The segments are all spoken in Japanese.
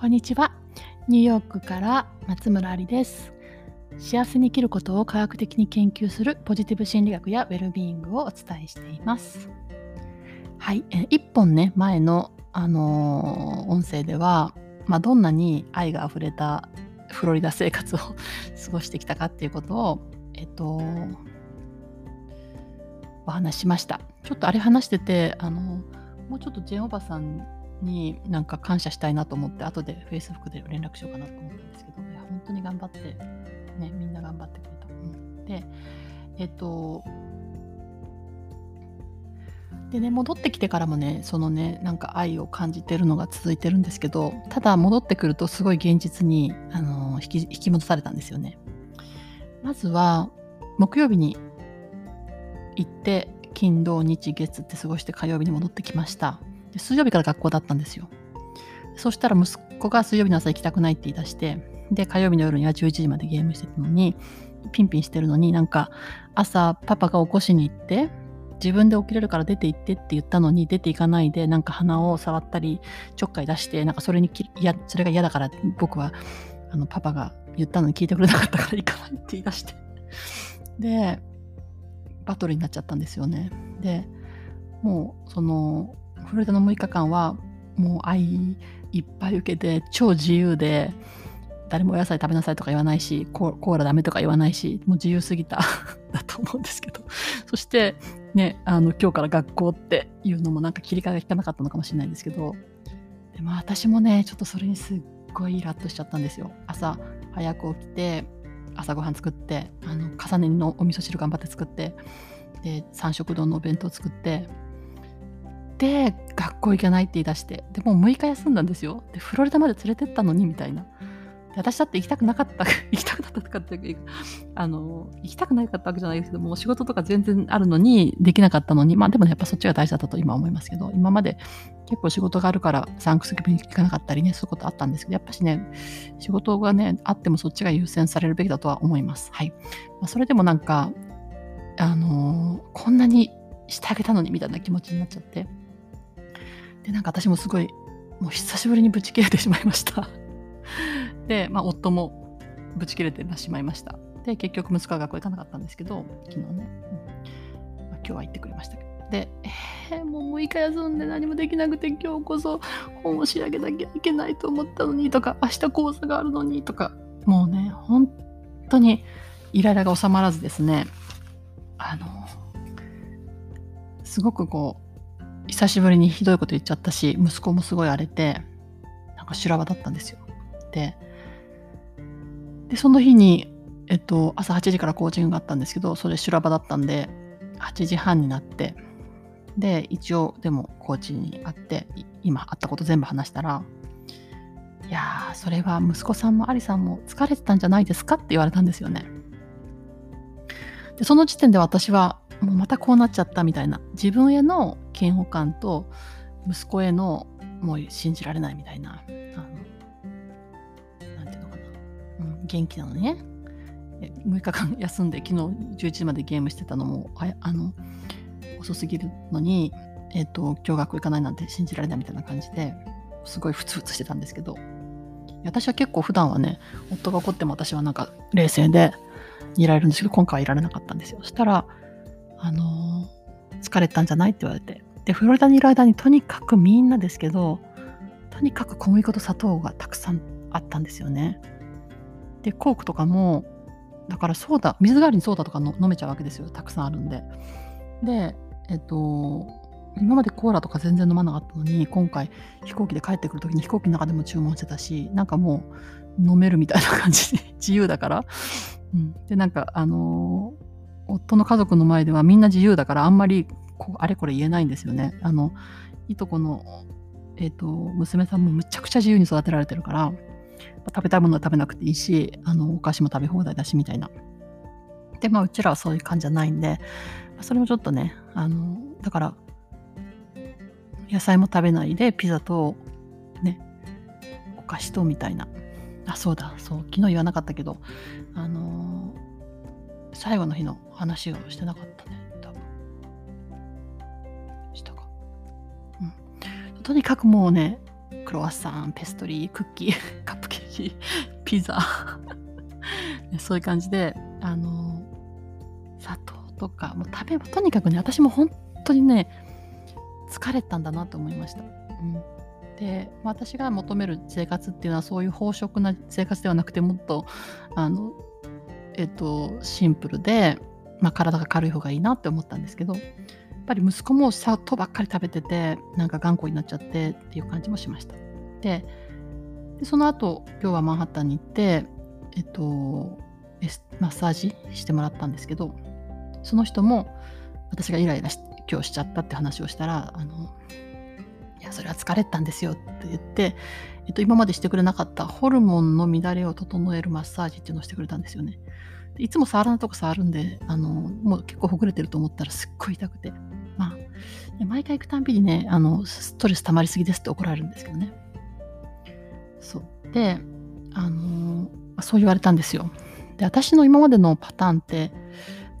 こんにちは。ニューヨークから松村ありです。幸せに生きることを科学的に研究するポジティブ心理学やウェルビーイングをお伝えしています。はい、え一本ね、前の、あのー音声では、まあ、どんなに愛があふれたフロリダ生活を 過ごしてきたかっていうことを、えっと、お話ししました。ちょっとあれ話してて、あの、もうちょっとジェンおばさんになんか感謝したいなと思って、後で Facebook で連絡しようかなと思ったんですけど、いや本当に頑張って、ね、みんな頑張ってくれた。うんで、えっと、でね、戻ってきてからもね、そのね、なんか愛を感じてるのが続いてるんですけど、ただ戻ってくるとすごい現実に、あの引き引き戻されたんですよね。まずは、木曜日に行って、金、土、日、月って過ごして火曜日に戻ってきました。で水曜日から学校だったんですよ。そしたら息子が水曜日の朝行きたくないって言い出して、で、火曜日の夜には11時までゲームしてたのに、ピンピンしてるのになんか朝パパが起こしに行って、自分で起きれるから出て行ってって言ったのに出て行かないでなんか鼻を触ったりちょっかい出してなんかそれにきやそれが嫌だから僕はあのパパが言ったのに聞いてくれなかったから行かないって言い出してでバトルになっちゃったんですよねでもうそのフロリダの6日間はもう愛いっぱい受けて超自由で誰もお野菜食べなさいとか言わないしコーラダメとか言わないしもう自由すぎた。だと思うんですけど。そしてねあの今日から学校っていうのもなんか切り替えが効かなかったのかもしれないんですけど。でも私もねちょっとそれにすっごいイラッとしちゃったんですよ。朝早く起きて朝ごはん作ってあの重ね煮のお味噌汁頑張って作ってで三色丼のお弁当作ってで学校行けないって言い出してでもう6日休んだんですよ。でフロリダまで連れてったのにみたいな。私だって行きたくなかった 行きたくなかったっていうかあの行きたくなかったわけじゃないですけどもう仕事とか全然あるのにできなかったのにまあでもねやっぱそっちが大事だったと今思いますけど今まで結構仕事があるからサンクスギビング行かなかったりねそういうことあったんですけどやっぱしね仕事がねあってもそっちが優先されるべきだとは思います。はい、まあ、それでもなんかあのこんなにしてあげたのにみたいな気持ちになっちゃって。でなんか私もすごいもう久しぶりにブチ切れてしまいました。で、まあ、夫もブチ切れてしまいました。で結局息子は学校行かなかったんですけど昨日ね、うん。まあ、今日は行ってくれましたけど。で、えー、もう6日休んで何もできなくて今日こそ本を仕上げなきゃいけないと思ったのにとか明日講座があるのにとか。もうね本当にイライラが収まらずですね。あのすごくこう久しぶりにひどいこと言っちゃったし息子もすごい荒れてなんか修羅場だったんですよ。ででその日に、えっと、朝8時からコーチングがあったんですけどそれ修羅場だったんで8時半になってで一応でもコーチに会って今会ったこと全部話したらいやーそれは息子さんもアリさんも疲れてたんじゃないですかって言われたんですよね。でその時点で私はもうまたこうなっちゃったみたいな自分への嫌悪感と息子へのもう信じられないみたいなあのなんていうのかな、うん、元気なのにね6日間 休んで昨日11時までゲームしてたのもああの遅すぎるのに、えっと今日学校行かないなんて信じられないみたいな感じですごいふつふつしてたんですけど。私は結構普段はね夫が怒っても私はなんか冷静でいられるんですけど今回はいられなかったんですよ。そしたらあのー疲れたんじゃないって言われて。でフロリダにいる間にとにかくみんなですけどとにかく小麦粉と砂糖がたくさんあったんですよね。でコークとかもだからソーダ水代わりにソーダとかの飲めちゃうわけですよ。たくさんあるんで。でえっと今までコーラとか全然飲まなかったのに今回飛行機で帰ってくる時に飛行機の中でも注文してたしなんかもう飲めるみたいな感じで 自由だから、うん、でなんかあのー夫の家族の前ではみんな自由だからあんまりあれこれ言えないんですよね。あのいとこの、えっと娘さんもむちゃくちゃ自由に育てられてるから食べたいものは食べなくていいしあのお菓子も食べ放題だしみたいな。でまあうちらはそういう感じじゃないんでそれもちょっとねあのだから野菜も食べないでピザとねお菓子とみたいな。あそうだそう昨日言わなかったけどあの最後の日の話をしてなかっとにかくもうねクロワッサンペストリークッキー カップケーキ ピザ そういう感じであの砂糖とかもう食べとにかくね私も本当にね疲れたんだなと思いました。うんで私が求める生活っていうのはそういう飽食な生活ではなくてもっとあの、えっと、シンプルで、まあ、体が軽い方がいいなって思ったんですけどぱり息子も砂糖ばっかり食べててなんか頑固になっちゃってっていう感じもしました。でその後今日はマンハッタンに行ってえっとマッサージしてもらったんですけどその人も私がイライラし今日しちゃったって話をしたらあのいやそれは疲れたんですよって言って、えっと、今までしてくれなかったホルモンの乱れを整えるマッサージっていうのをしてくれたんですよね。いつも触らないとこ触るんであのもう結構ほぐれてると思ったらすっごい痛くて毎回行くたんびにねあのストレス溜まりすぎですって怒られるんですけどね。そうであのそう言われたんですよ。で私の今までのパターンって、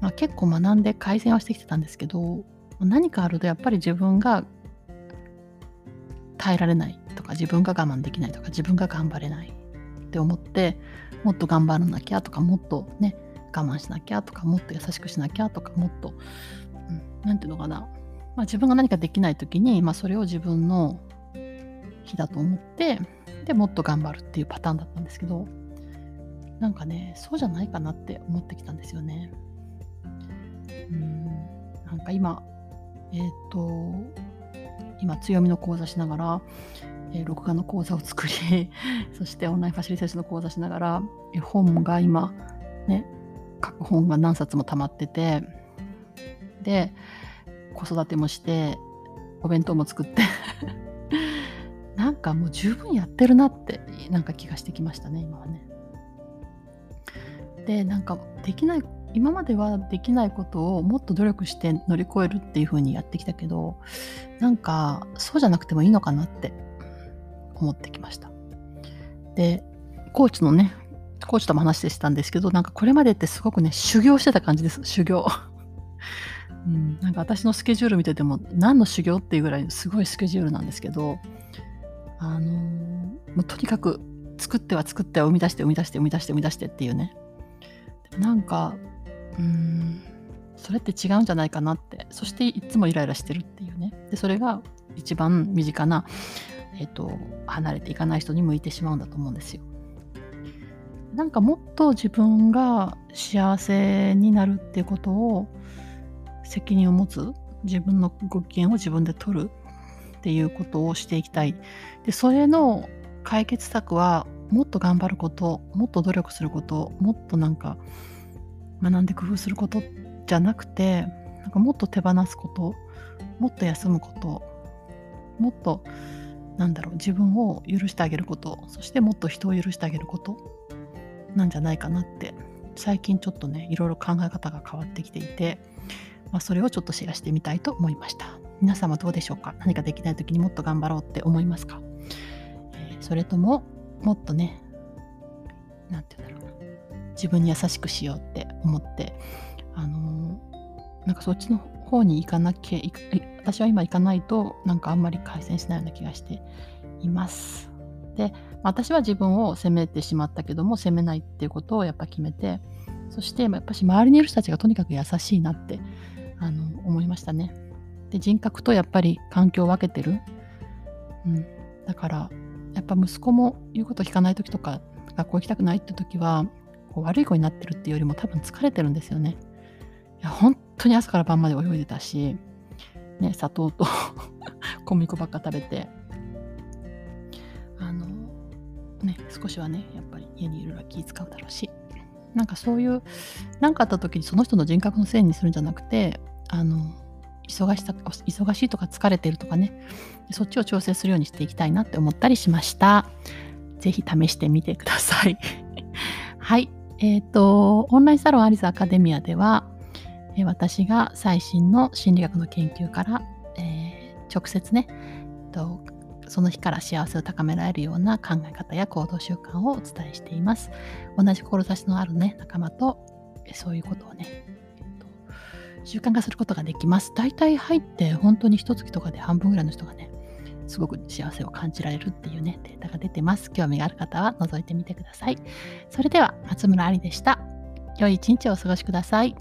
まあ、結構学んで改善はしてきてたんですけど何かあるとやっぱり自分が耐えられないとか自分が我慢できないとか自分が頑張れないって思ってもっと頑張らなきゃとかもっとね我慢しなきゃとかもっと優しくしなきゃとかもっと何、うん、て言うのかな、まあ、自分が何かできない時に、まあ、それを自分の日だと思ってでもっと頑張るっていうパターンだったんですけどなんかねそうじゃないかなって思ってきたんですよね。うんなんか今えっ、ー、と今強みの講座しながら、えー、録画の講座を作り そしてオンラインファシリテーションの講座しながら絵本が今ね書く本が何冊も溜まっててで子育てもしてお弁当も作って。なんかもう十分やってるなってなんか気がしてきましたね今はね。でなんかできない今まではできないことをもっと努力して乗り越えるっていう風にやってきたけどなんかそうじゃなくてもいいのかなって思ってきました。でコーチのねコーチとも話してたんですけどなんかこれまでってすごくね修行してた感じです修行。うん、なんか私のスケジュール見てても何の修行っていうぐらいすごいスケジュールなんですけどあの、もうとにかく作っては作っては生み出して生み出して生み出して生み出してっていうね。なんかうんそれって違うんじゃないかなって。そしていつもイライラしてるっていうね。でそれが一番身近な、えーと、離れていかない人に向いてしまうんだと思うんですよ。なんかもっと自分が幸せになるっていうことを責任を持つ自分のご機嫌を自分で取るっていうことをしていきたい。でそれの解決策はもっと頑張ることもっと努力することもっとなんか学んで工夫することじゃなくてなんかもっと手放すこともっと休むこともっとなんだろう自分を許してあげることそしてもっと人を許してあげることなんじゃないかなって最近ちょっとねいろいろ考え方が変わってきていて、まあ、それをちょっとシェアしてみたいと思いました。皆様どうでしょうか？何かできない時にもっと頑張ろうって思いますか、え、それとももっとね何て言うんだろうな。自分に優しくしようって思ってあのなんかそっちの方に行かなきゃ私は今行かないとなんかあんまり改善しないような気がしています。で私は自分を責めてしまったけども責めないっていうことをやっぱ決めてそしてやっぱし周りにいる人たちがとにかく優しいなってあの思いましたね。で人格とやっぱり環境を分けてる。うん、だからやっぱ息子も言うこと聞かない時とか学校行きたくないって時はこう悪い子になってるっていうよりも多分疲れてるんですよね。いや本当に朝から晩まで泳いでたし、ね、砂糖と 小麦粉ばっか食べてあのね少しはねやっぱり家にいるのは気使うだろうしなんかそういう何かあった時にその人の人格のせいにするんじゃなくてあの忙しさ忙しいとか疲れてるとかねそっちを調整するようにしていきたいなって思ったりしました。ぜひ試してみてください。はい。えっ、ー、と、オンラインサロンアリスアカデミアでは、私が最新の心理学の研究から、えー、直接ね、えっとその日から幸せを高められるような考え方や行動習慣をお伝えしています。同じ志のあるね、仲間と、そういうことをね、習慣化することができます。大体入って本当に一月とかで半分ぐらいの人がね、すごく幸せを感じられるっていうね、データが出てます。興味がある方は覗いてみてください。それでは、松村ありでした。良い一日をお過ごしください。